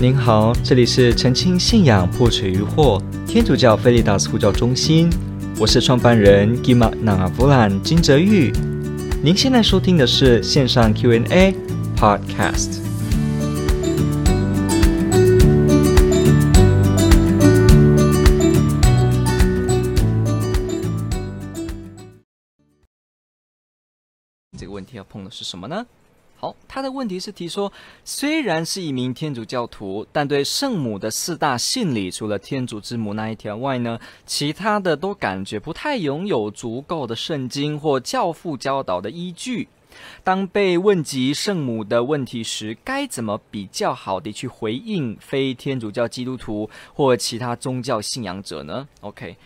您好，这里是澄清信仰破除疑惑天主教菲利达斯呼叫中心，我是创办人 Gima Nangavulan 金泽玉。您现在收听的是线上 Q&A Podcast。这个问题要碰的是什么呢？好，他的问题是提说，虽然是一名天主教徒，但对圣母的四大信理，除了天主之母那一条外呢，其他的都感觉不太拥有足够的圣经或教父教导的依据。当被问及圣母的问题时，该怎么比较好的去回应非天主教基督徒或其他宗教信仰者呢？OK。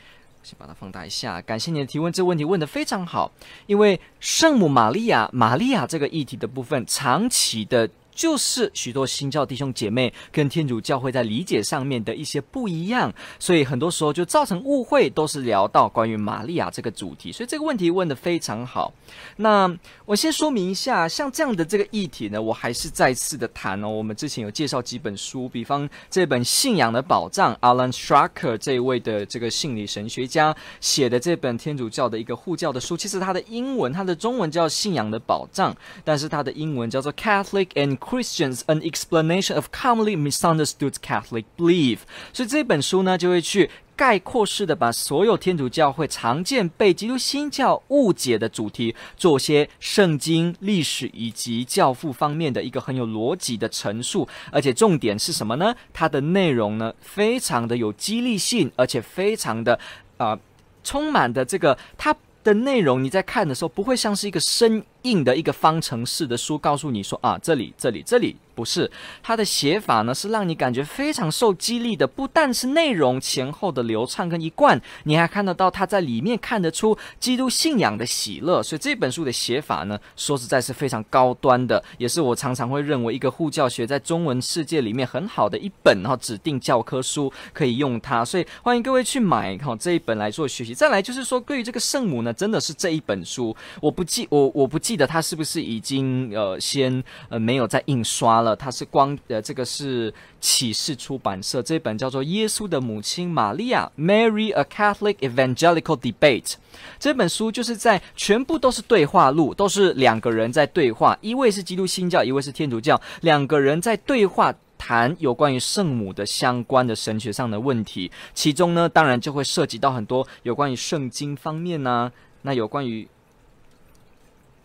先把它放大一下，感谢你的提问，这个问题问得非常好，因为圣母玛利亚，玛利亚这个议题的部分，长期的。就是许多新教弟兄姐妹跟天主教会在理解上面的一些不一样，所以很多时候就造成误会，都是聊到关于玛利亚这个主题。所以这个问题问得非常好。那我先说明一下，像这样的这个议题呢，我还是再次的谈哦。我们之前有介绍几本书，比方这本《信仰的宝藏》，Alan Strucker 这一位的这个心理神学家写的这本天主教的一个护教的书，其实它的英文，它的中文叫《信仰的宝藏》，但是它的英文叫做 Catholic and Christians an explanation of commonly misunderstood Catholic belief。所以这本书呢，就会去概括式的把所有天主教会常见被基督新教误解的主题，做些圣经、历史以及教父方面的一个很有逻辑的陈述。而且重点是什么呢？它的内容呢，非常的有激励性，而且非常的啊、充满的这个它的内容，你在看的时候不会像是一个生硬的一个方程式的书，告诉你说啊，这里、这里、这里。不是，它的写法呢，是让你感觉非常受激励的，不但是内容前后的流畅跟一贯，你还看得到他在里面看得出基督信仰的喜乐。所以这本书的写法呢，说实在是非常高端的，也是我常常会认为一个护教学在中文世界里面很好的一本，然后指定教科书可以用它。所以欢迎各位去买哈这一本来做学习。再来就是说，对于这个圣母呢，真的是这一本书，我不记我我不记记得它是不是已经呃先呃没有再印刷了。他，是光呃，这个是启示出版社这本叫做《耶稣的母亲玛利亚》（Mary: A Catholic Evangelical Debate） 这本书，就是在全部都是对话录，都是两个人在对话，一位是基督新教，一位是天主教，两个人在对话谈有关于圣母的相关的神学上的问题，其中呢，当然就会涉及到很多有关于圣经方面呢、那有关于，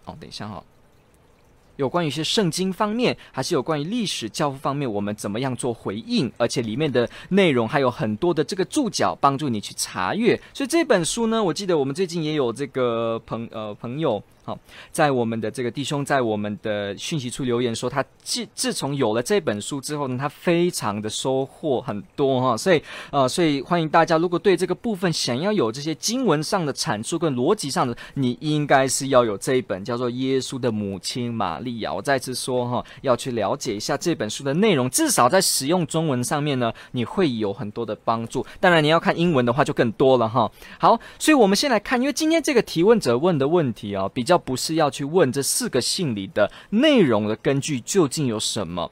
哦，等一下哈、有关于一些圣经方面，还是有关于历史教父方面，我们怎么样做回应？而且里面的内容还有很多的这个注脚，帮助你去查阅。所以这本书呢，我记得我们最近也有这个朋呃朋友。好，在我们的这个弟兄在我们的讯息处留言说，他自自从有了这本书之后呢，他非常的收获很多哈，所以呃，所以欢迎大家，如果对这个部分想要有这些经文上的阐述跟逻辑上的，你应该是要有这一本叫做《耶稣的母亲玛利亚》。我再次说哈，要去了解一下这本书的内容，至少在使用中文上面呢，你会有很多的帮助。当然，你要看英文的话就更多了哈。好，所以我们先来看，因为今天这个提问者问的问题啊，比较。不是要去问这四个信里的内容的根据究竟有什么，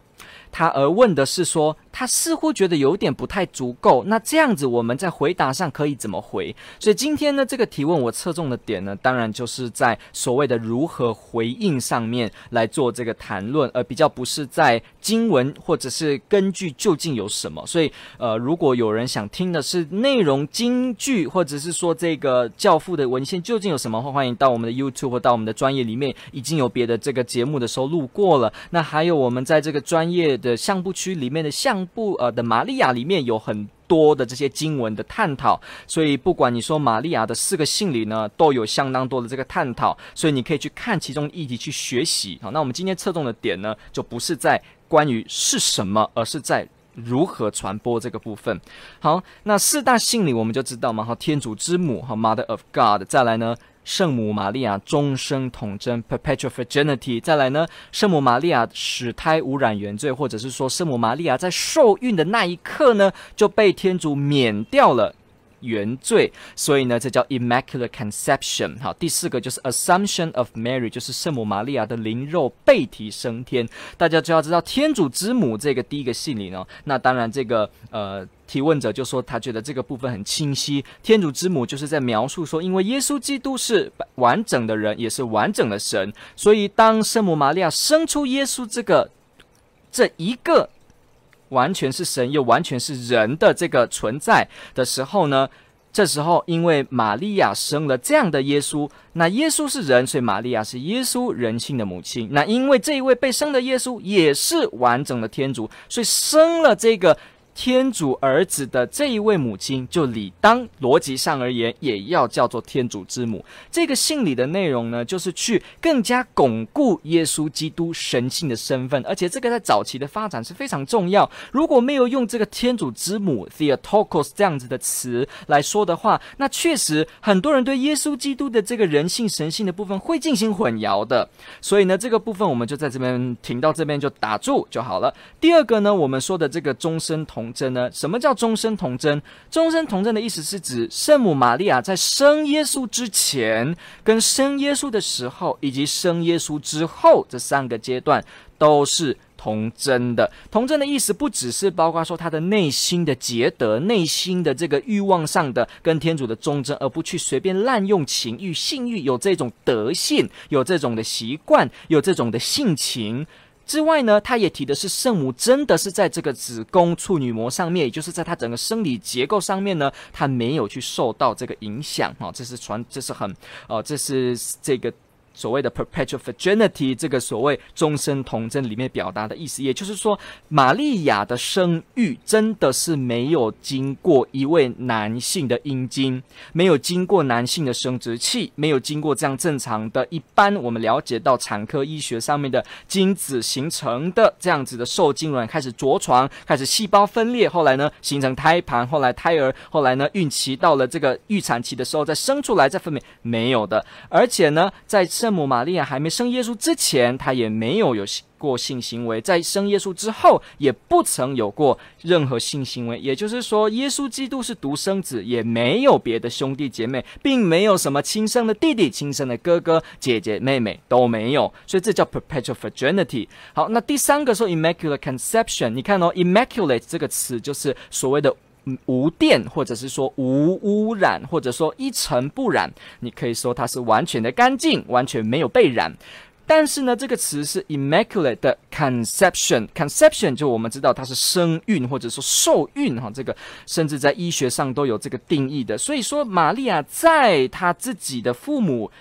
他而问的是说，他似乎觉得有点不太足够，那这样子我们在回答上可以怎么回？所以今天呢，这个提问我侧重的点呢，当然就是在所谓的如何回应上面来做这个谈论，而比较不是在经文或者是根据究竟有什么。所以，呃，如果有人想听的是内容金句，或者是说这个教父的文献究竟有什么，欢迎到我们的 YouTube 或到我们的专业里面，已经有别的这个节目的时候录过了。那还有我们在这个专业的相簿区里面的相。部呃的玛利亚里面有很多的这些经文的探讨，所以不管你说玛利亚的四个信里呢，都有相当多的这个探讨，所以你可以去看其中议题去学习。好，那我们今天侧重的点呢，就不是在关于是什么，而是在如何传播这个部分。好，那四大信里我们就知道嘛，好，天主之母，好，Mother of God，再来呢。圣母玛利亚终生童贞 （Perpetual Virginity），再来呢，圣母玛利亚使胎污染原罪，或者是说圣母玛利亚在受孕的那一刻呢，就被天主免掉了原罪，所以呢，这叫 Immaculate Conception。好，第四个就是 Assumption of Mary，就是圣母玛利亚的灵肉被提升天。大家就要知道天主之母这个第一个信里呢。那当然，这个呃。提问者就说，他觉得这个部分很清晰。天主之母就是在描述说，因为耶稣基督是完整的人，也是完整的神，所以当圣母玛利亚生出耶稣这个这一个完全是神又完全是人的这个存在的时候呢，这时候因为玛利亚生了这样的耶稣，那耶稣是人，所以玛利亚是耶稣人性的母亲。那因为这一位被生的耶稣也是完整的天主，所以生了这个。天主儿子的这一位母亲，就理当逻辑上而言，也要叫做天主之母。这个信里的内容呢，就是去更加巩固耶稣基督神性的身份，而且这个在早期的发展是非常重要。如果没有用这个天主之母 Theotokos 这样子的词来说的话，那确实很多人对耶稣基督的这个人性神性的部分会进行混淆的。所以呢，这个部分我们就在这边停到这边就打住就好了。第二个呢，我们说的这个终身同。童贞呢？什么叫终身童贞？终身童贞的意思是指圣母玛利亚在生耶稣之前、跟生耶稣的时候以及生耶稣之后这三个阶段都是童贞的。童贞的意思不只是包括说他的内心的洁德、内心的这个欲望上的跟天主的忠贞，而不去随便滥用情欲、性欲，有这种德性、有这种的习惯、有这种的性情。之外呢，他也提的是圣母真的是在这个子宫处女膜上面，也就是在他整个生理结构上面呢，他没有去受到这个影响哈，这是传，这是很，哦，这是这个。所谓的 perpetual virginity，这个所谓终身童贞里面表达的意思，也就是说，玛利亚的生育真的是没有经过一位男性的阴茎，没有经过男性的生殖器，没有经过这样正常的一般我们了解到产科医学上面的精子形成的这样子的受精卵开始着床，开始细胞分裂，后来呢形成胎盘，后来胎儿，后来呢孕期到了这个预产期的时候再生出来再分娩，没有的，而且呢在圣母玛利亚还没生耶稣之前，她也没有有过性行为；在生耶稣之后，也不曾有过任何性行为。也就是说，耶稣基督是独生子，也没有别的兄弟姐妹，并没有什么亲生的弟弟、亲生的哥哥、姐姐、妹妹都没有。所以这叫 perpetual virginity。好，那第三个说 immaculate conception，你看哦，immaculate 这个词就是所谓的。无电，或者是说无污染，或者说一尘不染，你可以说它是完全的干净，完全没有被染。但是呢，这个词是 immaculate 的 conception，conception 就我们知道它是生孕或者说受孕哈，这个甚至在医学上都有这个定义的。所以说，玛利亚在她自己的父母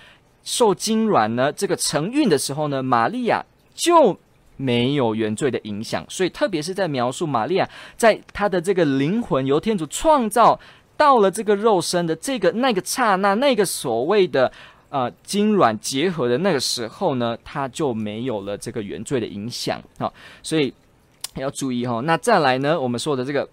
受精卵呢，这个承孕的时候呢，玛利亚就。没有原罪的影响，所以特别是在描述玛利亚在她的这个灵魂由天主创造到了这个肉身的这个那个刹那，那个所谓的呃精卵结合的那个时候呢，它就没有了这个原罪的影响啊，所以要注意哈。那再来呢，我们说的这个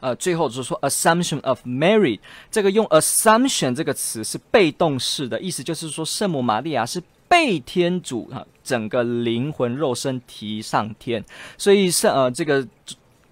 呃，最后就是说 assumption of Mary，这个用 assumption 这个词是被动式的，意思就是说圣母玛利亚是。被天主哈整个灵魂肉身提上天，所以圣呃这个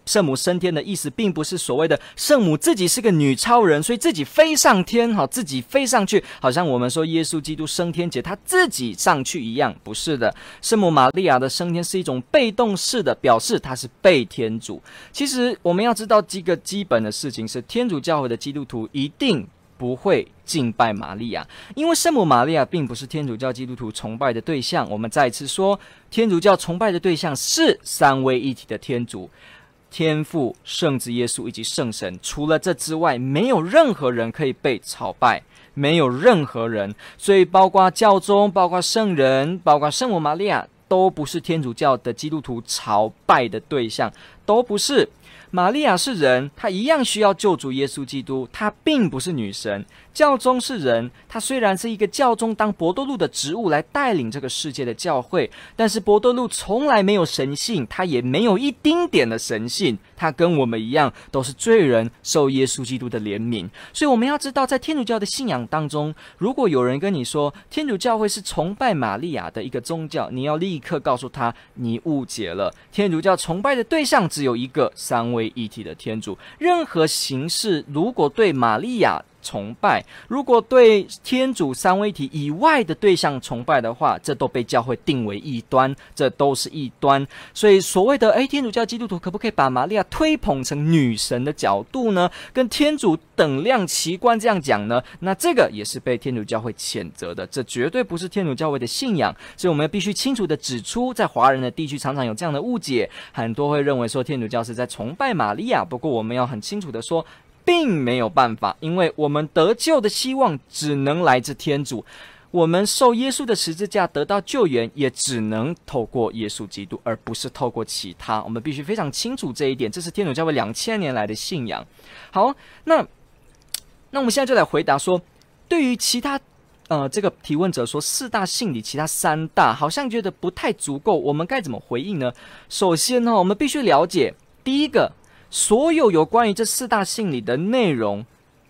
圣母升天的意思，并不是所谓的圣母自己是个女超人，所以自己飞上天哈，自己飞上去，好像我们说耶稣基督升天节他自己上去一样，不是的。圣母玛利亚的升天是一种被动式的表示，她是被天主。其实我们要知道几个基本的事情是，天主教会的基督徒一定。不会敬拜玛利亚，因为圣母玛利亚并不是天主教基督徒崇拜的对象。我们再次说，天主教崇拜的对象是三位一体的天主、天父、圣子耶稣以及圣神。除了这之外，没有任何人可以被朝拜，没有任何人。所以，包括教宗、包括圣人、包括圣母玛利亚，都不是天主教的基督徒朝拜的对象，都不是。玛利亚是人，她一样需要救主耶稣基督，她并不是女神。教宗是人，他虽然是一个教宗当伯多禄的职务来带领这个世界的教会，但是伯多禄从来没有神性，他也没有一丁点的神性，他跟我们一样都是罪人，受耶稣基督的怜悯。所以我们要知道，在天主教的信仰当中，如果有人跟你说天主教会是崇拜玛利亚的一个宗教，你要立刻告诉他你误解了。天主教崇拜的对象只有一个，三。位一体的天主。任何形式如果对玛利亚崇拜，如果对天主三位一体以外的对象崇拜的话，这都被教会定为异端，这都是异端。所以所谓的诶，天主教基督徒可不可以把玛利亚推捧成女神的角度呢？跟天主等量齐观这样讲呢？那这个也是被天主教会谴责的，这绝对不是天主教会的信仰。所以我们必须清楚地指出，在华人的地区常常有这样的误解，很多会认为说天主教是在崇拜玛利亚。不过我们要很清楚地说。并没有办法，因为我们得救的希望只能来自天主。我们受耶稣的十字架得到救援，也只能透过耶稣基督，而不是透过其他。我们必须非常清楚这一点，这是天主教会两千年来的信仰。好，那那我们现在就来回答说，对于其他呃这个提问者说四大信理，其他三大好像觉得不太足够，我们该怎么回应呢？首先呢，我们必须了解第一个。所有有关于这四大信理的内容，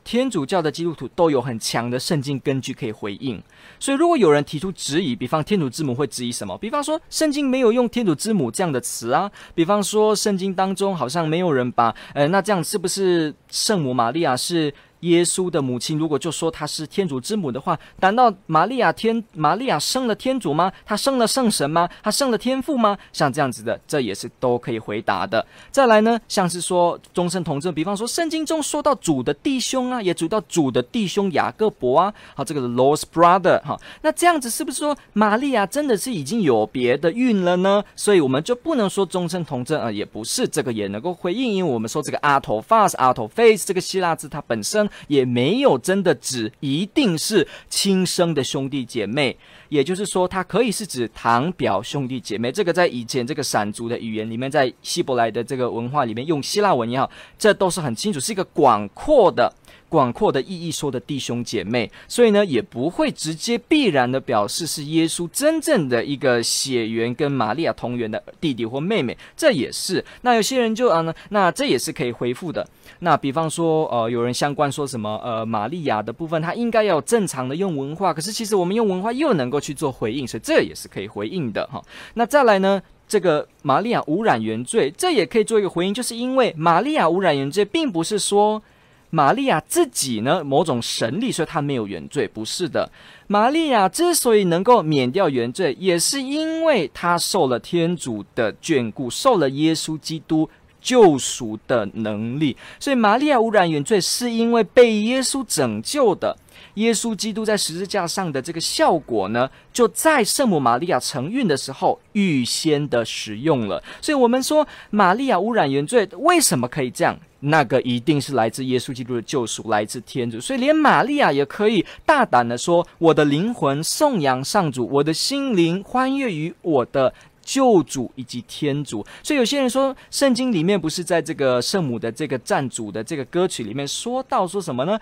天主教的基督徒都有很强的圣经根据可以回应。所以，如果有人提出质疑，比方天主之母会质疑什么？比方说，圣经没有用天主之母这样的词啊。比方说，圣经当中好像没有人把……呃，那这样是不是圣母玛利亚是？耶稣的母亲，如果就说她是天主之母的话，难道玛利亚天玛利亚生了天主吗？她生了圣神吗？她生了天父吗？像这样子的，这也是都可以回答的。再来呢，像是说终身同证，比方说圣经中说到主的弟兄啊，也主到主的弟兄雅各伯啊，好，这个是 Lord's brother 哈，那这样子是不是说玛利亚真的是已经有别的孕了呢？所以我们就不能说终身同证啊，也不是这个也能够回应，因为我们说这个 autophas autophase 这个希腊字它本身。也没有真的指一定是亲生的兄弟姐妹，也就是说，它可以是指堂表兄弟姐妹。这个在以前这个闪族的语言里面，在希伯来的这个文化里面，用希腊文也好，这都是很清楚，是一个广阔的。广阔的意义说的弟兄姐妹，所以呢，也不会直接必然的表示是耶稣真正的一个血缘跟玛利亚同源的弟弟或妹妹，这也是。那有些人就啊呢，那这也是可以回复的。那比方说，呃，有人相关说什么，呃，玛利亚的部分，他应该要正常的用文化，可是其实我们用文化又能够去做回应，所以这也是可以回应的哈。那再来呢，这个玛利亚污染原罪，这也可以做一个回应，就是因为玛利亚污染原罪，并不是说。玛利亚自己呢，某种神力，所以她没有原罪，不是的。玛利亚之所以能够免掉原罪，也是因为她受了天主的眷顾，受了耶稣基督救赎的能力。所以玛利亚污染原罪，是因为被耶稣拯救的。耶稣基督在十字架上的这个效果呢，就在圣母玛利亚承孕的时候预先的使用了。所以，我们说玛利亚污染原罪，为什么可以这样？那个一定是来自耶稣基督的救赎，来自天主，所以连玛利亚也可以大胆的说：“我的灵魂颂扬上主，我的心灵欢悦于我的救主以及天主。”所以有些人说，圣经里面不是在这个圣母的这个赞主的这个歌曲里面说到说什么呢？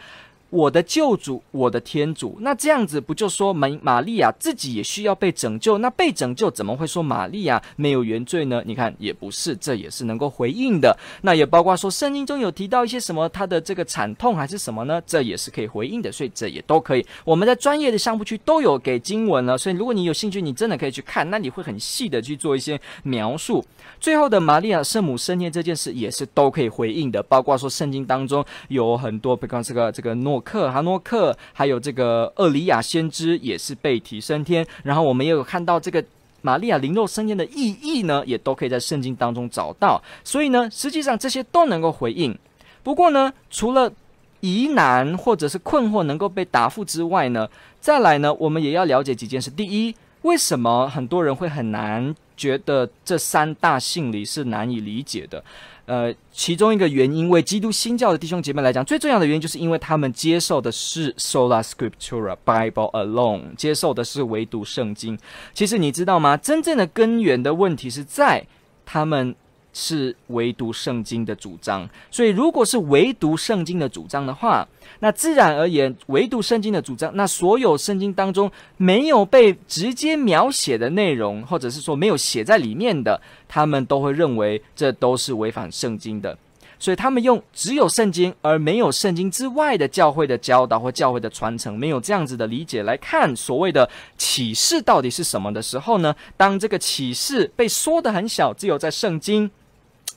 我的救主，我的天主，那这样子不就说玛玛利亚自己也需要被拯救？那被拯救怎么会说玛利亚没有原罪呢？你看也不是，这也是能够回应的。那也包括说圣经中有提到一些什么他的这个惨痛还是什么呢？这也是可以回应的，所以这也都可以。我们在专业的项目区都有给经文了，所以如果你有兴趣，你真的可以去看，那你会很细的去做一些描述。最后的玛利亚圣母升天这件事也是都可以回应的，包括说圣经当中有很多，比方这个这个诺。克哈诺克，还有这个厄里亚先知也是被提升天，然后我们也有看到这个玛利亚灵肉升天的意义呢，也都可以在圣经当中找到。所以呢，实际上这些都能够回应。不过呢，除了疑难或者是困惑能够被答复之外呢，再来呢，我们也要了解几件事。第一，为什么很多人会很难觉得这三大信理是难以理解的？呃，其中一个原因，为基督新教的弟兄姐妹来讲，最重要的原因，就是因为他们接受的是 sola scriptura Bible alone，接受的是唯独圣经。其实你知道吗？真正的根源的问题是在他们。是唯独圣经的主张，所以如果是唯独圣经的主张的话，那自然而言，唯独圣经的主张，那所有圣经当中没有被直接描写的内容，或者是说没有写在里面的，他们都会认为这都是违反圣经的。所以他们用只有圣经而没有圣经之外的教会的教导或教会的传承，没有这样子的理解来看所谓的启示到底是什么的时候呢？当这个启示被缩得很小，只有在圣经。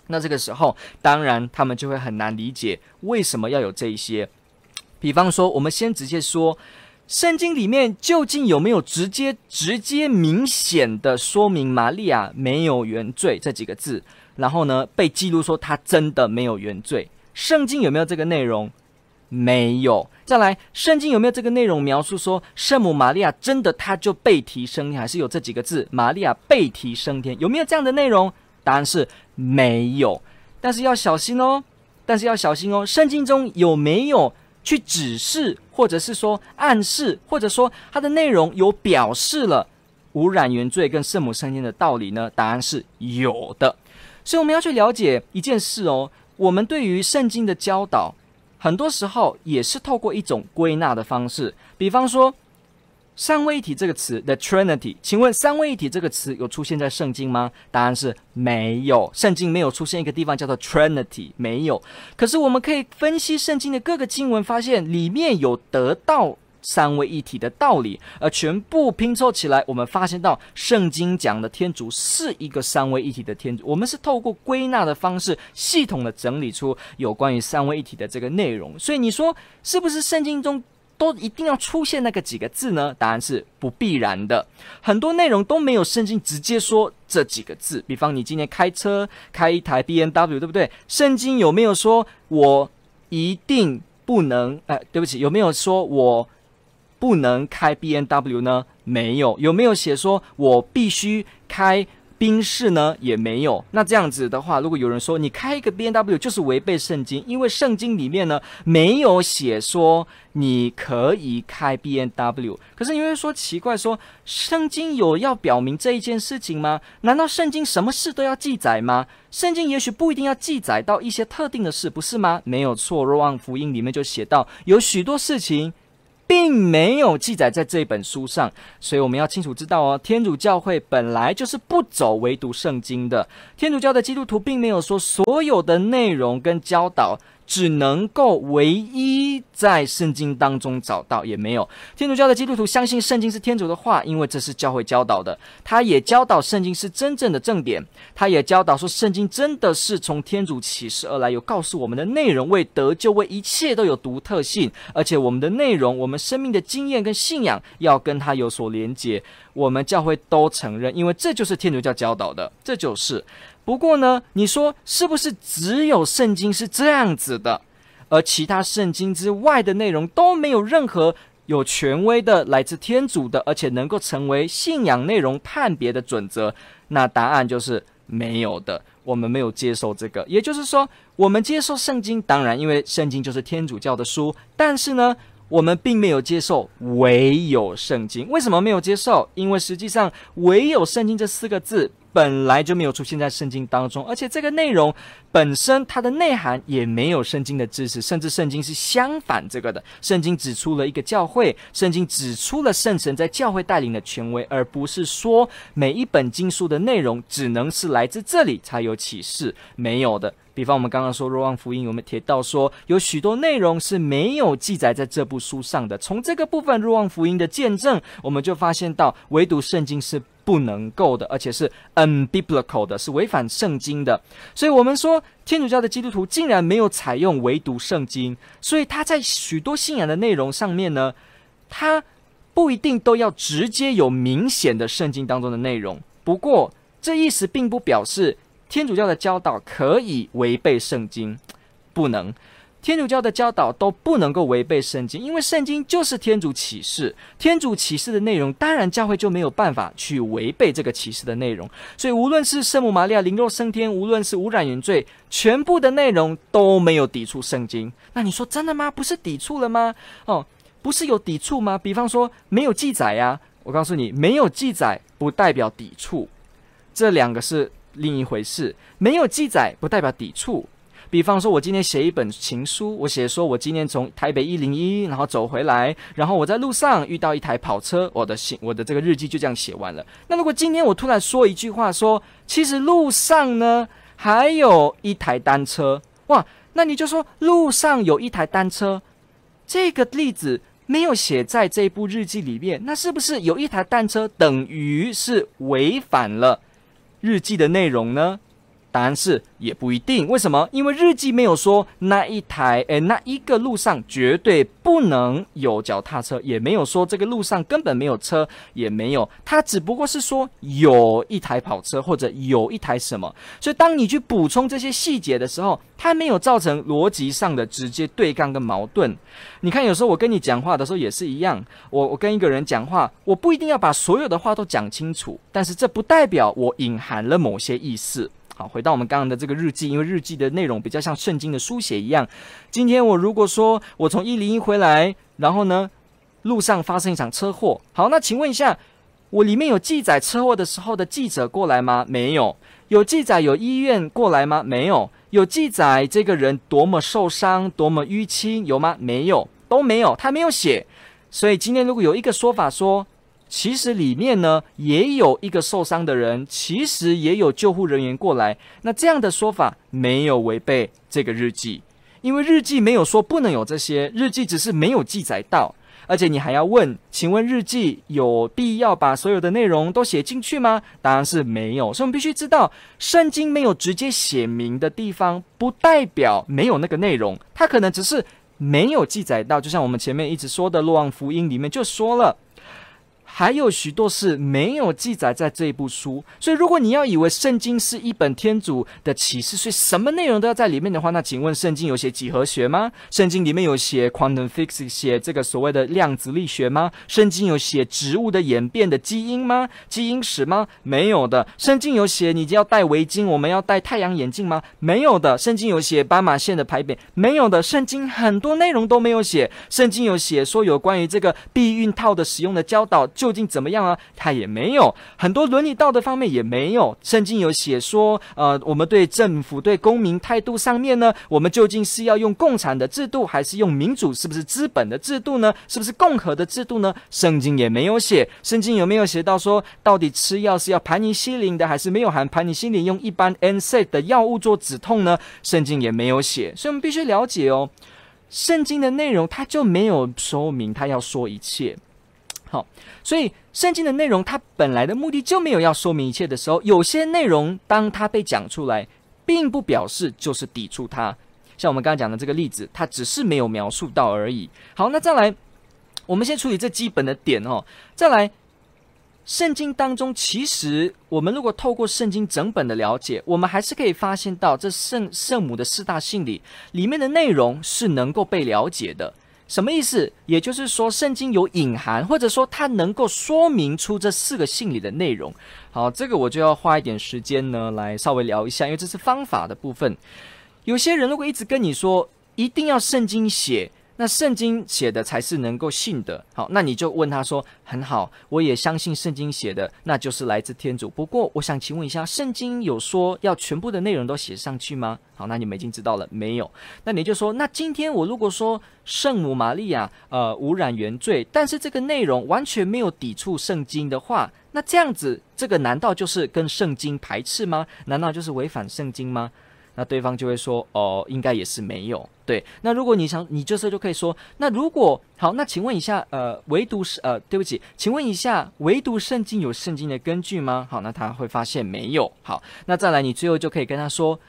那这个时候，当然他们就会很难理解为什么要有这一些。比方说，我们先直接说，圣经里面究竟有没有直接、直接、明显的说明玛利亚没有原罪这几个字？然后呢，被记录说她真的没有原罪。圣经有没有这个内容？没有。再来，圣经有没有这个内容描述说圣母玛利亚真的她就被提升天？还是有这几个字？玛利亚被提升天，有没有这样的内容？答案是没有。但是要小心哦，但是要小心哦。圣经中有没有？去指示，或者是说暗示，或者说它的内容有表示了污染原罪跟圣母升天的道理呢？答案是有的。所以我们要去了解一件事哦，我们对于圣经的教导，很多时候也是透过一种归纳的方式，比方说。三位一体这个词，the Trinity，请问三位一体这个词有出现在圣经吗？答案是没有，圣经没有出现一个地方叫做 Trinity，没有。可是我们可以分析圣经的各个经文，发现里面有得到三位一体的道理，而全部拼凑起来，我们发现到圣经讲的天主是一个三位一体的天主。我们是透过归纳的方式，系统的整理出有关于三位一体的这个内容。所以你说是不是圣经中？都一定要出现那个几个字呢？答案是不必然的，很多内容都没有圣经直接说这几个字。比方你今天开车开一台 B N W，对不对？圣经有没有说我一定不能？哎，对不起，有没有说我不能开 B N W 呢？没有。有没有写说我必须开？宾士呢也没有，那这样子的话，如果有人说你开一个 BMW 就是违背圣经，因为圣经里面呢没有写说你可以开 BMW，可是你会说奇怪说，说圣经有要表明这一件事情吗？难道圣经什么事都要记载吗？圣经也许不一定要记载到一些特定的事，不是吗？没有错，若望福音里面就写到有许多事情。并没有记载在这本书上，所以我们要清楚知道哦，天主教会本来就是不走唯独圣经的。天主教的基督徒并没有说所有的内容跟教导。只能够唯一在圣经当中找到，也没有。天主教的基督徒相信圣经是天主的话，因为这是教会教导的。他也教导圣经是真正的正典，他也教导说圣经真的是从天主启示而来，有告诉我们的内容为得救，为一切都有独特性，而且我们的内容，我们生命的经验跟信仰要跟他有所连结。我们教会都承认，因为这就是天主教教导的，这就是。不过呢，你说是不是只有圣经是这样子的，而其他圣经之外的内容都没有任何有权威的来自天主的，而且能够成为信仰内容判别的准则？那答案就是没有的。我们没有接受这个，也就是说，我们接受圣经，当然因为圣经就是天主教的书，但是呢，我们并没有接受唯有圣经。为什么没有接受？因为实际上唯有圣经这四个字。本来就没有出现在圣经当中，而且这个内容本身它的内涵也没有圣经的知识，甚至圣经是相反这个的。圣经指出了一个教会，圣经指出了圣神在教会带领的权威，而不是说每一本经书的内容只能是来自这里才有启示，没有的。比方我们刚刚说若望福音，我们提到说有许多内容是没有记载在这部书上的。从这个部分若望福音的见证，我们就发现到唯独圣经是。不能够的，而且是 unbiblical 的，是违反圣经的。所以，我们说天主教的基督徒竟然没有采用唯独圣经，所以他在许多信仰的内容上面呢，他不一定都要直接有明显的圣经当中的内容。不过，这意思并不表示天主教的教导可以违背圣经，不能。天主教的教导都不能够违背圣经，因为圣经就是天主启示，天主启示的内容，当然教会就没有办法去违背这个启示的内容。所以，无论是圣母玛利亚灵肉升天，无论是污染原罪，全部的内容都没有抵触圣经。那你说真的吗？不是抵触了吗？哦，不是有抵触吗？比方说没有记载呀，我告诉你，没有记载不代表抵触，这两个是另一回事。没有记载不代表抵触。比方说，我今天写一本情书，我写说我今天从台北一零一，然后走回来，然后我在路上遇到一台跑车，我的信，我的这个日记就这样写完了。那如果今天我突然说一句话说，其实路上呢还有一台单车，哇，那你就说路上有一台单车，这个例子没有写在这部日记里面，那是不是有一台单车等于是违反了日记的内容呢？答案是也不一定。为什么？因为日记没有说那一台，诶，那一个路上绝对不能有脚踏车，也没有说这个路上根本没有车，也没有。它只不过是说有一台跑车或者有一台什么。所以当你去补充这些细节的时候，它没有造成逻辑上的直接对抗跟矛盾。你看，有时候我跟你讲话的时候也是一样，我我跟一个人讲话，我不一定要把所有的话都讲清楚，但是这不代表我隐含了某些意思。好，回到我们刚刚的这个日记，因为日记的内容比较像圣经的书写一样。今天我如果说我从一零一回来，然后呢，路上发生一场车祸。好，那请问一下，我里面有记载车祸的时候的记者过来吗？没有。有记载有医院过来吗？没有。有记载这个人多么受伤、多么淤青有吗？没有，都没有，他没有写。所以今天如果有一个说法说，其实里面呢也有一个受伤的人，其实也有救护人员过来。那这样的说法没有违背这个日记，因为日记没有说不能有这些，日记只是没有记载到。而且你还要问，请问日记有必要把所有的内容都写进去吗？答案是没有。所以我们必须知道，圣经没有直接写明的地方，不代表没有那个内容，它可能只是没有记载到。就像我们前面一直说的《洛望福音》里面就说了。还有许多事没有记载在这一部书，所以如果你要以为圣经是一本天主的启示，所以什么内容都要在里面的话，那请问圣经有写几何学吗？圣经里面有写 quantum physics，写这个所谓的量子力学吗？圣经有写植物的演变的基因吗？基因史吗？没有的。圣经有写你要戴围巾，我们要戴太阳眼镜吗？没有的。圣经有写斑马线的牌匾？没有的。圣经很多内容都没有写。圣经有写说有关于这个避孕套的使用的教导就。究竟怎么样啊？他也没有很多伦理道德方面也没有。圣经有写说，呃，我们对政府对公民态度上面呢，我们究竟是要用共产的制度，还是用民主？是不是资本的制度呢？是不是共和的制度呢？圣经也没有写。圣经有没有写到说，到底吃药是要盘尼西林的，还是没有含盘尼西林，用一般 NSA 的药物做止痛呢？圣经也没有写。所以我们必须了解哦，圣经的内容它就没有说明，它要说一切。好，所以圣经的内容，它本来的目的就没有要说明一切的时候，有些内容当它被讲出来，并不表示就是抵触它。像我们刚刚讲的这个例子，它只是没有描述到而已。好，那再来，我们先处理这基本的点哦。再来，圣经当中，其实我们如果透过圣经整本的了解，我们还是可以发现到这圣圣母的四大信里里面的内容是能够被了解的。什么意思？也就是说，圣经有隐含，或者说它能够说明出这四个信里的内容。好，这个我就要花一点时间呢，来稍微聊一下，因为这是方法的部分。有些人如果一直跟你说，一定要圣经写。那圣经写的才是能够信的，好，那你就问他说：“很好，我也相信圣经写的，那就是来自天主。不过，我想请问一下，圣经有说要全部的内容都写上去吗？”好，那你们已经知道了，没有。那你就说，那今天我如果说圣母玛利亚呃无染原罪，但是这个内容完全没有抵触圣经的话，那这样子，这个难道就是跟圣经排斥吗？难道就是违反圣经吗？那对方就会说：“哦，应该也是没有。”对。那如果你想，你这时候就可以说：“那如果好，那请问一下，呃，唯独是呃，对不起，请问一下，唯独圣经有圣经的根据吗？”好，那他会发现没有。好，那再来，你最后就可以跟他说：“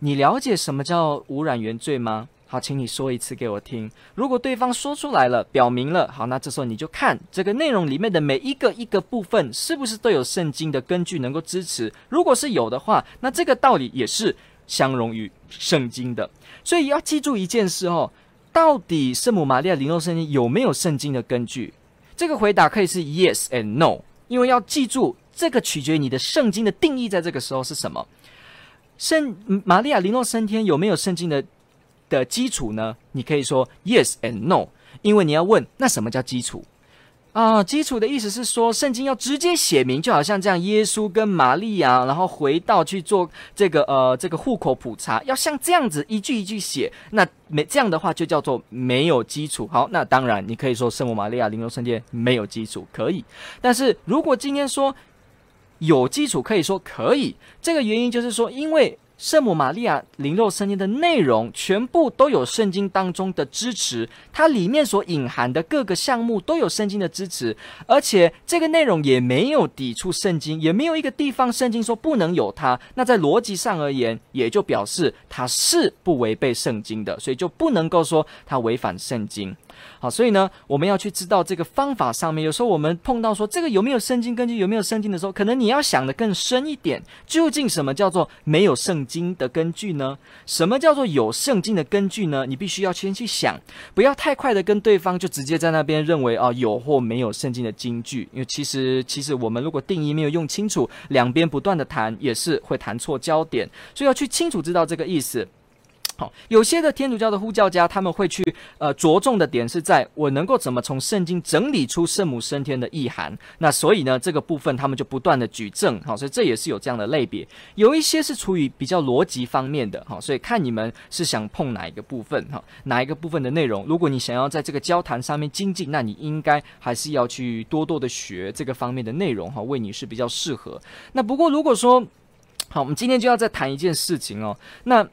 你了解什么叫污染原罪吗？”好，请你说一次给我听。如果对方说出来了，表明了，好，那这时候你就看这个内容里面的每一个一个部分是不是都有圣经的根据能够支持。如果是有的话，那这个道理也是。相容于圣经的，所以要记住一件事哦，到底圣母玛利亚领受圣经有没有圣经的根据？这个回答可以是 yes and no，因为要记住这个取决于你的圣经的定义，在这个时候是什么？圣玛利亚领受升天有没有圣经的的基础呢？你可以说 yes and no，因为你要问那什么叫基础？啊，基础的意思是说，圣经要直接写明，就好像这样，耶稣跟玛利亚，然后回到去做这个呃这个户口普查，要像这样子一句一句写，那没这样的话就叫做没有基础。好，那当然你可以说圣母玛利亚领受圣殿没有基础，可以。但是如果今天说有基础，可以说可以。这个原因就是说，因为圣母玛利亚灵肉圣经的内容，全部都有圣经当中的支持，它里面所隐含的各个项目都有圣经的支持，而且这个内容也没有抵触圣经，也没有一个地方圣经说不能有它。那在逻辑上而言，也就表示它是不违背圣经的，所以就不能够说它违反圣经。好，所以呢，我们要去知道这个方法上面，有时候我们碰到说这个有没有圣经根据，有没有圣经的时候，可能你要想得更深一点，究竟什么叫做没有圣经的根据呢？什么叫做有圣经的根据呢？你必须要先去想，不要太快的跟对方就直接在那边认为啊有或没有圣经的金句，因为其实其实我们如果定义没有用清楚，两边不断的谈也是会谈错焦点，所以要去清楚知道这个意思。好，有些的天主教的呼教家，他们会去呃着重的点是在我能够怎么从圣经整理出圣母升天的意涵。那所以呢，这个部分他们就不断的举证，好，所以这也是有这样的类别。有一些是处于比较逻辑方面的，好，所以看你们是想碰哪一个部分，哈，哪一个部分的内容。如果你想要在这个交谈上面精进，那你应该还是要去多多的学这个方面的内容，哈，为你是比较适合。那不过如果说，好，我们今天就要再谈一件事情哦，那。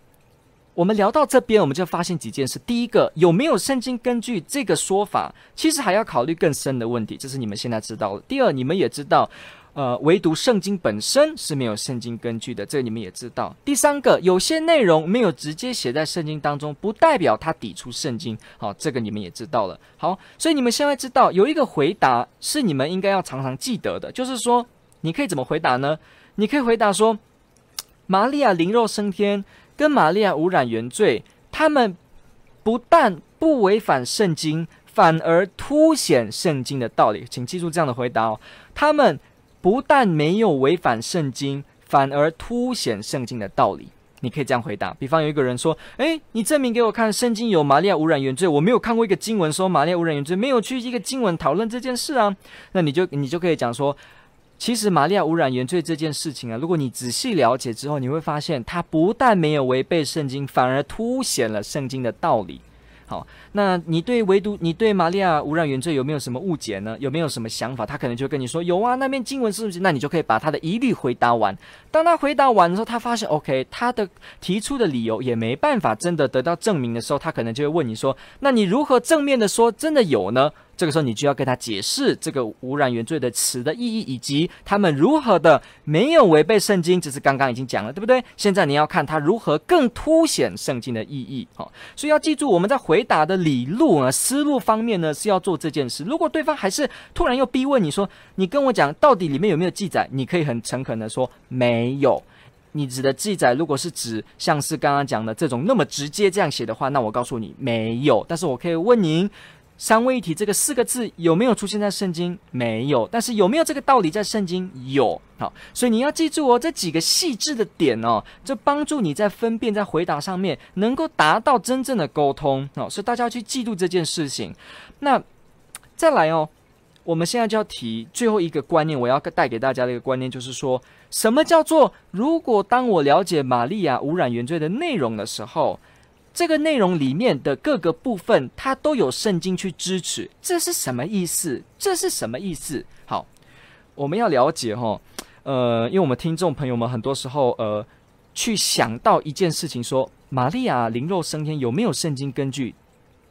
我们聊到这边，我们就发现几件事。第一个，有没有圣经根据这个说法，其实还要考虑更深的问题，这是你们现在知道的。第二，你们也知道，呃，唯独圣经本身是没有圣经根据的，这个你们也知道。第三个，有些内容没有直接写在圣经当中，不代表它抵触圣经。好，这个你们也知道了。好，所以你们现在知道有一个回答是你们应该要常常记得的，就是说，你可以怎么回答呢？你可以回答说，玛利亚灵肉升天。跟玛利亚无染原罪，他们不但不违反圣经，反而凸显圣经的道理。请记住这样的回答哦。他们不但没有违反圣经，反而凸显圣经的道理。你可以这样回答。比方有一个人说：“诶，你证明给我看，圣经有玛利亚无染原罪。我没有看过一个经文说玛利亚无染原罪，没有去一个经文讨论这件事啊。”那你就你就可以讲说。其实玛利亚无染原罪这件事情啊，如果你仔细了解之后，你会发现它不但没有违背圣经，反而凸显了圣经的道理。好，那你对唯独你对玛利亚无染原罪有没有什么误解呢？有没有什么想法？他可能就跟你说有啊，那边经文是不是？那你就可以把他的疑虑回答完。当他回答完的时候，他发现 OK，他的提出的理由也没办法真的得到证明的时候，他可能就会问你说：那你如何正面的说真的有呢？这个时候，你就要跟他解释这个污染原罪的词的意义，以及他们如何的没有违背圣经。这是刚刚已经讲了，对不对？现在你要看他如何更凸显圣经的意义。好，所以要记住，我们在回答的理路啊、思路方面呢，是要做这件事。如果对方还是突然又逼问你说：“你跟我讲，到底里面有没有记载？”你可以很诚恳的说：“没有。”你指的记载，如果是指像是刚刚讲的这种那么直接这样写的话，那我告诉你没有。但是我可以问您。三位一体这个四个字有没有出现在圣经？没有，但是有没有这个道理在圣经？有。好，所以你要记住哦，这几个细致的点哦，这帮助你在分辨、在回答上面能够达到真正的沟通。好，所以大家要去记住这件事情。那再来哦，我们现在就要提最后一个观念，我要带给大家的一个观念就是说，什么叫做如果当我了解玛利亚污染原罪的内容的时候，这个内容里面的各个部分，它都有圣经去支持，这是什么意思？这是什么意思？好，我们要了解哈，呃，因为我们听众朋友们很多时候呃，去想到一件事情，说玛利亚灵肉升天有没有圣经根据？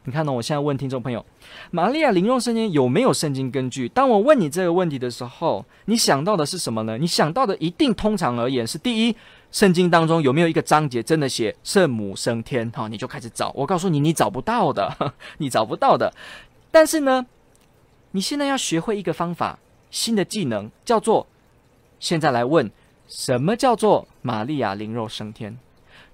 你看呢？我现在问听众朋友，玛利亚灵肉升天有没有圣经根据？当我问你这个问题的时候，你想到的是什么呢？你想到的一定通常而言是第一。圣经当中有没有一个章节真的写圣母升天？哈，你就开始找。我告诉你，你找不到的，你找不到的。但是呢，你现在要学会一个方法，新的技能，叫做现在来问：什么叫做玛利亚灵肉升天？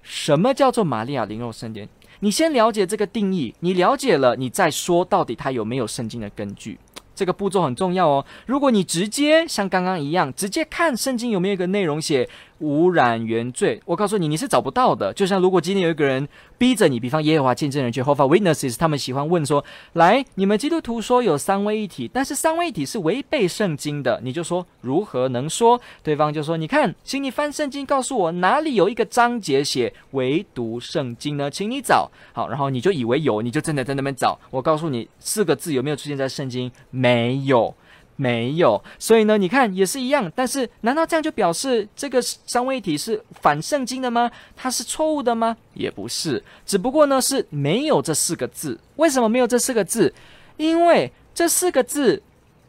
什么叫做玛利亚灵肉升天？你先了解这个定义，你了解了，你再说到底它有没有圣经的根据。这个步骤很重要哦。如果你直接像刚刚一样，直接看圣经有没有一个内容写污染原罪，我告诉你，你是找不到的。就像如果今天有一个人逼着你，比方耶和华见证人去，合法 Witnesses，他们喜欢问说：“来，你们基督徒说有三位一体，但是三位一体是违背圣经的。”你就说如何能说？对方就说：“你看，请你翻圣经，告诉我哪里有一个章节写唯独圣经呢？请你找。”好，然后你就以为有，你就真的在那边找。我告诉你，四个字有没有出现在圣经？没有。没有。所以呢，你看也是一样。但是，难道这样就表示这个三位一体是反圣经的吗？它是错误的吗？也不是，只不过呢是没有这四个字。为什么没有这四个字？因为这四个字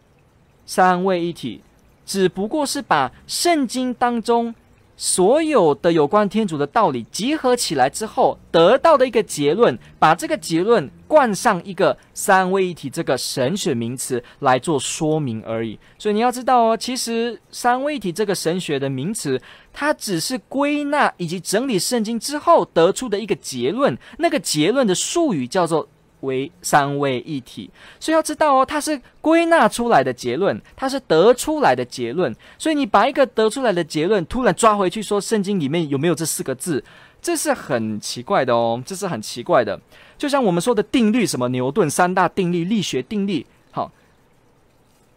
“三位一体”只不过是把圣经当中。所有的有关天主的道理集合起来之后，得到的一个结论，把这个结论冠上一个三位一体这个神学名词来做说明而已。所以你要知道哦，其实三位一体这个神学的名词，它只是归纳以及整理圣经之后得出的一个结论。那个结论的术语叫做。为三位一体，所以要知道哦，它是归纳出来的结论，它是得出来的结论。所以你把一个得出来的结论突然抓回去说，圣经里面有没有这四个字？这是很奇怪的哦，这是很奇怪的。就像我们说的定律，什么牛顿三大定律、力学定律，好，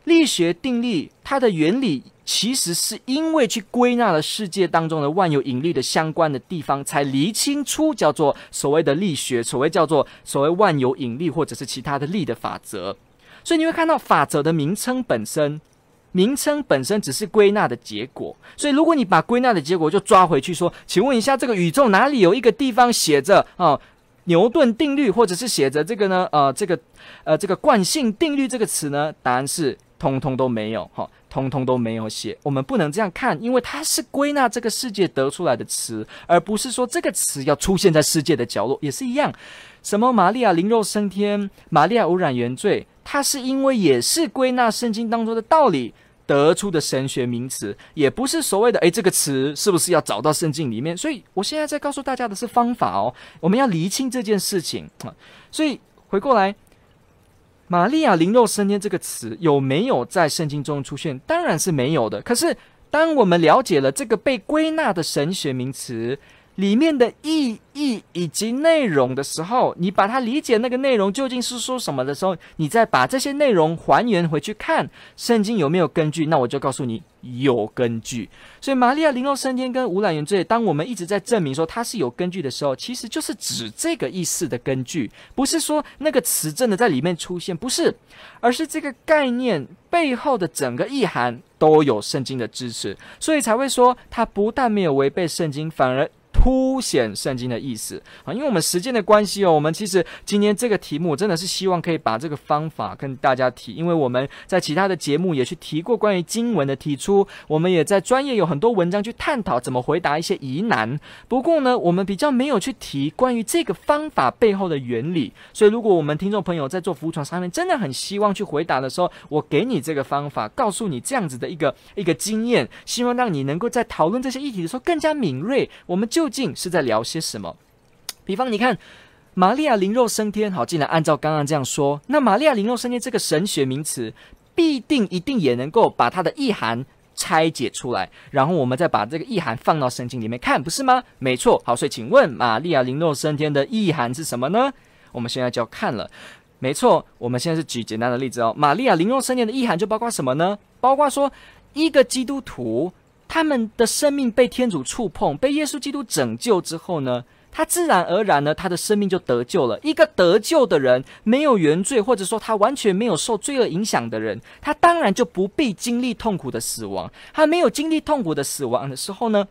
力学定律它的原理。其实是因为去归纳了世界当中的万有引力的相关的地方，才厘清出叫做所谓的力学，所谓叫做所谓万有引力或者是其他的力的法则。所以你会看到法则的名称本身，名称本身只是归纳的结果。所以如果你把归纳的结果就抓回去说，请问一下，这个宇宙哪里有一个地方写着啊牛顿定律，或者是写着这个呢？呃，这个呃这个惯性定律这个词呢？答案是通通都没有哈。通通都没有写，我们不能这样看，因为它是归纳这个世界得出来的词，而不是说这个词要出现在世界的角落，也是一样。什么玛利亚灵肉升天，玛利亚污染原罪，它是因为也是归纳圣经当中的道理得出的神学名词，也不是所谓的诶，这个词是不是要找到圣经里面？所以我现在在告诉大家的是方法哦，我们要厘清这件事情。所以回过来。玛利亚灵肉升天这个词有没有在圣经中出现？当然是没有的。可是，当我们了解了这个被归纳的神学名词，里面的意义以及内容的时候，你把它理解那个内容究竟是说什么的时候，你再把这些内容还原回去看圣经有没有根据，那我就告诉你有根据。所以玛利亚灵肉升天跟无染原罪，当我们一直在证明说它是有根据的时候，其实就是指这个意思的根据，不是说那个词真的在里面出现，不是，而是这个概念背后的整个意涵都有圣经的支持，所以才会说它不但没有违背圣经，反而。凸显圣经的意思啊，因为我们时间的关系哦，我们其实今天这个题目真的是希望可以把这个方法跟大家提，因为我们在其他的节目也去提过关于经文的提出，我们也在专业有很多文章去探讨怎么回答一些疑难。不过呢，我们比较没有去提关于这个方法背后的原理。所以，如果我们听众朋友在做服传上面真的很希望去回答的时候，我给你这个方法，告诉你这样子的一个一个经验，希望让你能够在讨论这些议题的时候更加敏锐。我们就。竟是在聊些什么？比方，你看，玛利亚灵肉升天，好，既然按照刚刚这样说，那玛利亚灵肉升天这个神学名词，必定一定也能够把它的意涵拆解出来，然后我们再把这个意涵放到圣经里面看，不是吗？没错，好，所以请问，玛利亚灵肉升天的意涵是什么呢？我们现在就要看了。没错，我们现在是举简单的例子哦。玛利亚灵肉升天的意涵就包括什么呢？包括说，一个基督徒。他们的生命被天主触碰，被耶稣基督拯救之后呢，他自然而然呢，他的生命就得救了。一个得救的人，没有原罪，或者说他完全没有受罪恶影响的人，他当然就不必经历痛苦的死亡。他没有经历痛苦的死亡的时候呢，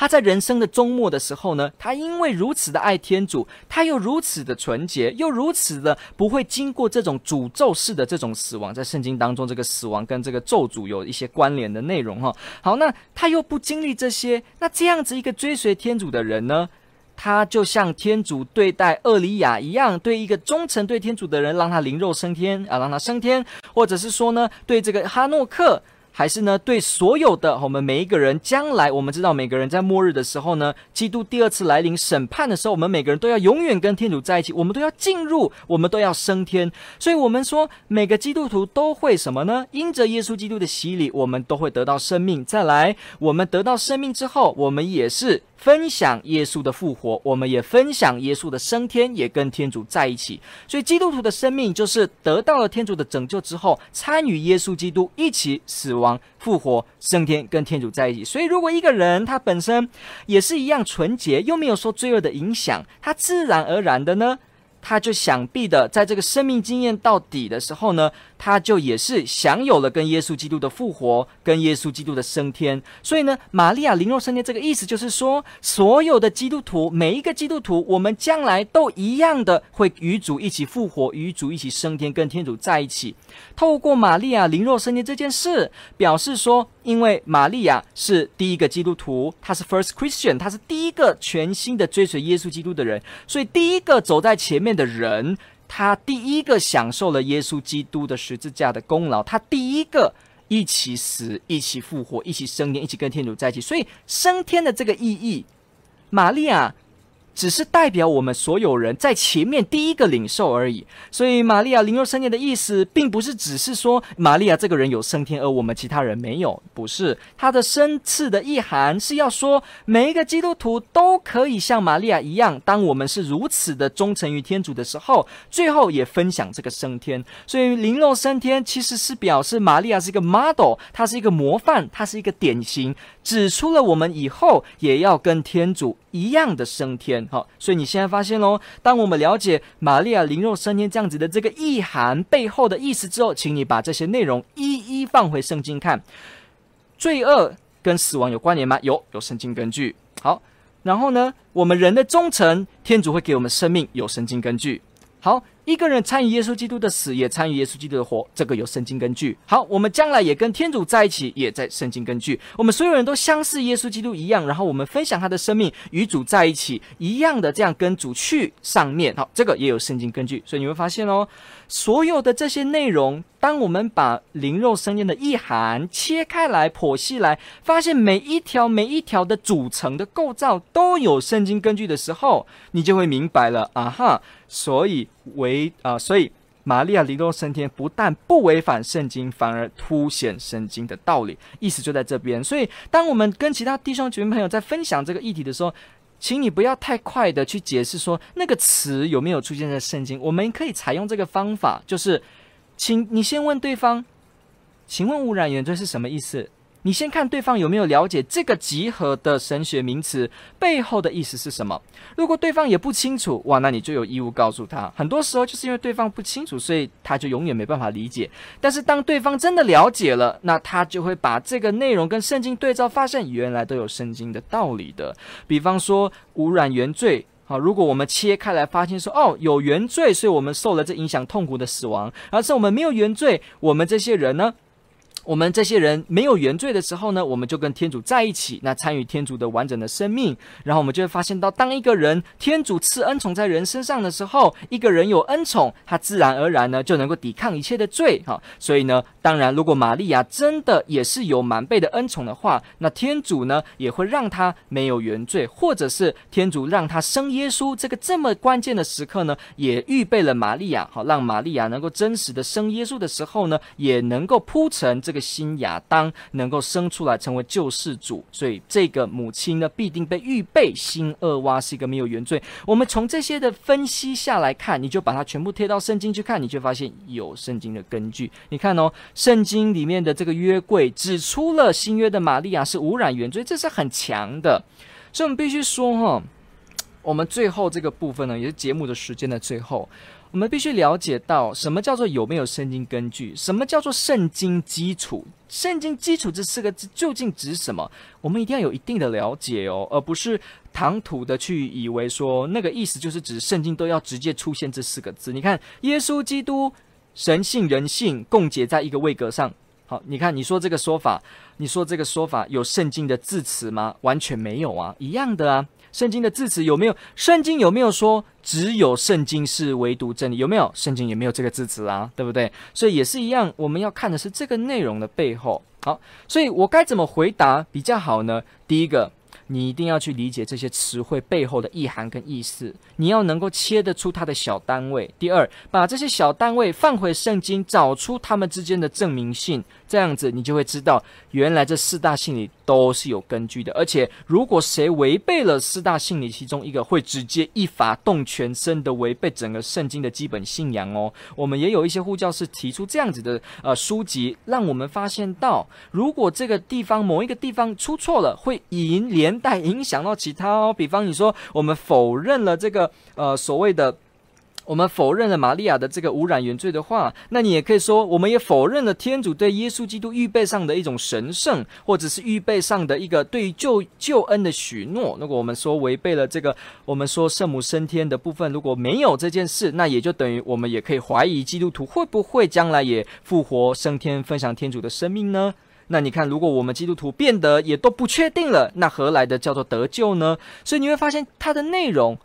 他在人生的终末的时候呢，他因为如此的爱天主，他又如此的纯洁，又如此的不会经过这种诅咒式的这种死亡。在圣经当中，这个死亡跟这个咒诅有一些关联的内容哈。好，那他又不经历这些，那这样子一个追随天主的人呢，他就像天主对待厄里亚一样，对一个忠诚对天主的人，让他灵肉升天啊，让他升天，或者是说呢，对这个哈诺克。还是呢，对所有的我们每一个人，将来我们知道，每个人在末日的时候呢，基督第二次来临审判的时候，我们每个人都要永远跟天主在一起，我们都要进入，我们都要升天。所以，我们说每个基督徒都会什么呢？因着耶稣基督的洗礼，我们都会得到生命。再来，我们得到生命之后，我们也是。分享耶稣的复活，我们也分享耶稣的升天，也跟天主在一起。所以基督徒的生命就是得到了天主的拯救之后，参与耶稣基督一起死亡、复活、升天，跟天主在一起。所以，如果一个人他本身也是一样纯洁，又没有受罪恶的影响，他自然而然的呢，他就想必的在这个生命经验到底的时候呢，他就也是享有了跟耶稣基督的复活，跟耶稣基督的升天。所以呢，玛利亚灵肉升天这个意思就是说，所有的基督徒，每一个基督徒，我们将来都一样的会与主一起复活，与主一起升天，跟天主在一起。透过玛利亚灵肉升天这件事，表示说，因为玛利亚是第一个基督徒，她是 First Christian，她是第一个全新的追随耶稣基督的人，所以第一个走在前面的人，他第一个享受了耶稣基督的十字架的功劳，他第一个一起死，一起复活，一起升天，一起跟天主在一起。所以升天的这个意义，玛利亚。只是代表我们所有人在前面第一个领受而已，所以玛利亚灵肉升天的意思，并不是只是说玛利亚这个人有升天，而我们其他人没有，不是。他的深次的意涵是要说，每一个基督徒都可以像玛利亚一样，当我们是如此的忠诚于天主的时候，最后也分享这个升天。所以灵肉升天其实是表示玛利亚是一个 model，她是一个模范，她是一个典型，指出了我们以后也要跟天主一样的升天。好，所以你现在发现喽，当我们了解玛利亚灵肉升天这样子的这个意涵背后的意思之后，请你把这些内容一一放回圣经看。罪恶跟死亡有关联吗？有，有圣经根据。好，然后呢，我们人的忠诚，天主会给我们生命，有圣经根据。好。一个人参与耶稣基督的死，也参与耶稣基督的活，这个有圣经根据。好，我们将来也跟天主在一起，也在圣经根据。我们所有人都相似耶稣基督一样，然后我们分享他的生命，与主在一起，一样的这样跟主去上面。好，这个也有圣经根据。所以你会发现哦，所有的这些内容，当我们把灵肉升天的意涵切开来剖析来，发现每一条每一条的组成的构造都有圣经根据的时候，你就会明白了啊哈。所以为啊、所以玛利亚灵肉升天不但不违反圣经，反而凸显圣经的道理，意思就在这边。所以，当我们跟其他弟兄姐妹朋友在分享这个议题的时候，请你不要太快的去解释说那个词有没有出现在圣经。我们可以采用这个方法，就是，请你先问对方，请问污染原罪是什么意思？你先看对方有没有了解这个集合的神学名词背后的意思是什么。如果对方也不清楚，哇，那你就有义务告诉他。很多时候就是因为对方不清楚，所以他就永远没办法理解。但是当对方真的了解了，那他就会把这个内容跟圣经对照，发现原来都有圣经的道理的。比方说污染原罪，好，如果我们切开来发现说，哦，有原罪，所以我们受了这影响痛苦的死亡，而是我们没有原罪，我们这些人呢？我们这些人没有原罪的时候呢，我们就跟天主在一起，那参与天主的完整的生命，然后我们就会发现到，当一个人天主赐恩宠在人身上的时候，一个人有恩宠，他自然而然呢就能够抵抗一切的罪，哈。所以呢，当然，如果玛利亚真的也是有满倍的恩宠的话，那天主呢也会让他没有原罪，或者是天主让他生耶稣这个这么关键的时刻呢，也预备了玛利亚，好，让玛利亚能够真实的生耶稣的时候呢，也能够铺成。这个新亚当能够生出来成为救世主，所以这个母亲呢必定被预备。新厄娃是一个没有原罪。我们从这些的分析下来看，你就把它全部贴到圣经去看，你就发现有圣经的根据。你看哦，圣经里面的这个约柜指出了新约的玛利亚是无染原罪，这是很强的。所以我们必须说哈、我们最后这个部分呢，也是节目的时间的最后。我们必须了解到，什么叫做有没有圣经根据？什么叫做圣经基础？圣经基础这四个字究竟指什么？我们一定要有一定的了解哦，而不是唐突的去以为说那个意思就是指圣经都要直接出现这四个字。你看，耶稣基督神性人性共结在一个位格上。好，你看你说这个说法，你说这个说法有圣经的字词吗？完全没有啊，一样的啊。圣经的字词有没有？圣经有没有说只有圣经是唯独真理？有没有？圣经也没有这个字词啊，对不对？所以也是一样，我们要看的是这个内容的背后。好，所以我该怎么回答比较好呢？第一个。你一定要去理解这些词汇背后的意涵跟意思，你要能够切得出它的小单位。第二，把这些小单位放回圣经，找出它们之间的证明性，这样子你就会知道，原来这四大信理都是有根据的。而且，如果谁违背了四大信理其中一个，会直接一法动全身的违背整个圣经的基本信仰哦。我们也有一些护教士提出这样子的呃书籍，让我们发现到，如果这个地方某一个地方出错了，会引连。带影响到其他哦，比方你说我们否认了这个呃所谓的我们否认了玛利亚的这个污染原罪的话，那你也可以说，我们也否认了天主对耶稣基督预备上的一种神圣，或者是预备上的一个对于救救恩的许诺。如果我们说违背了这个，我们说圣母升天的部分，如果没有这件事，那也就等于我们也可以怀疑基督徒会不会将来也复活升天，分享天主的生命呢？那你看，如果我们基督徒变得也都不确定了，那何来的叫做得救呢？所以你会发现它的内容。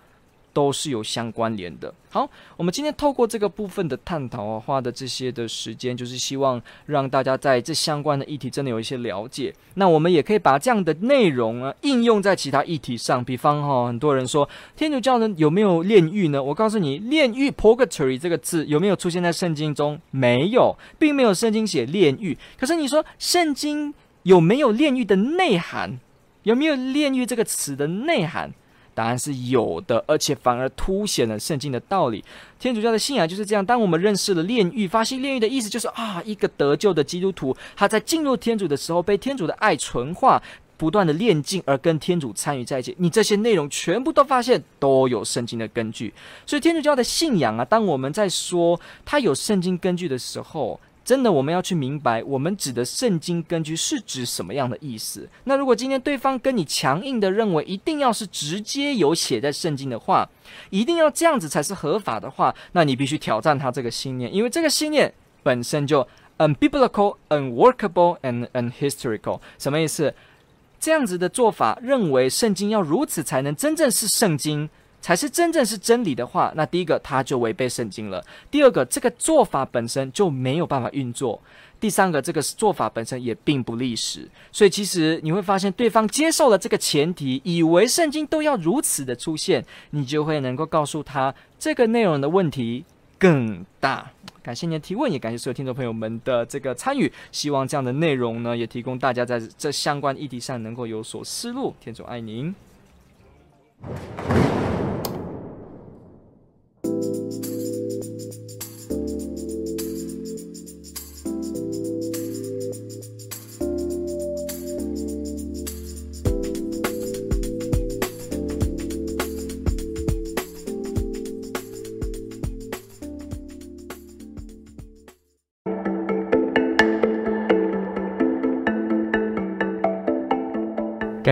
都是有相关联的。好，我们今天透过这个部分的探讨啊，花的这些的时间，就是希望让大家在这相关的议题真的有一些了解。那我们也可以把这样的内容啊应用在其他议题上。比方哈，很多人说天主教呢有没有炼狱呢？我告诉你，炼狱 （purgatory） 这个字有没有出现在圣经中？没有，并没有圣经写炼狱。可是你说圣经有没有炼狱的内涵？有没有炼狱这个词的内涵？答案是有的，而且反而凸显了圣经的道理。天主教的信仰就是这样。当我们认识了炼狱，发现炼狱的意思就是啊，一个得救的基督徒，他在进入天主的时候，被天主的爱纯化，不断的炼净，而跟天主参与在一起。你这些内容全部都发现都有圣经的根据。所以天主教的信仰啊，当我们在说它有圣经根据的时候，真的，我们要去明白，我们指的圣经根据是指什么样的意思？那如果今天对方跟你强硬的认为一定要是直接有写在圣经的话，一定要这样子才是合法的话，那你必须挑战他这个信念，因为这个信念本身就 unbiblical、unworkable and unhistorical。什么意思？这样子的做法，认为圣经要如此才能真正是圣经。才是真正是真理的话，那第一个他就违背圣经了。第二个，这个做法本身就没有办法运作。第三个，这个做法本身也并不历史。所以其实你会发现，对方接受了这个前提，以为圣经都要如此的出现，你就会能够告诉他这个内容的问题更大。感谢您的提问，也感谢所有听众朋友们的这个参与。希望这样的内容呢，也提供大家在这相关议题上能够有所思路。天主爱您。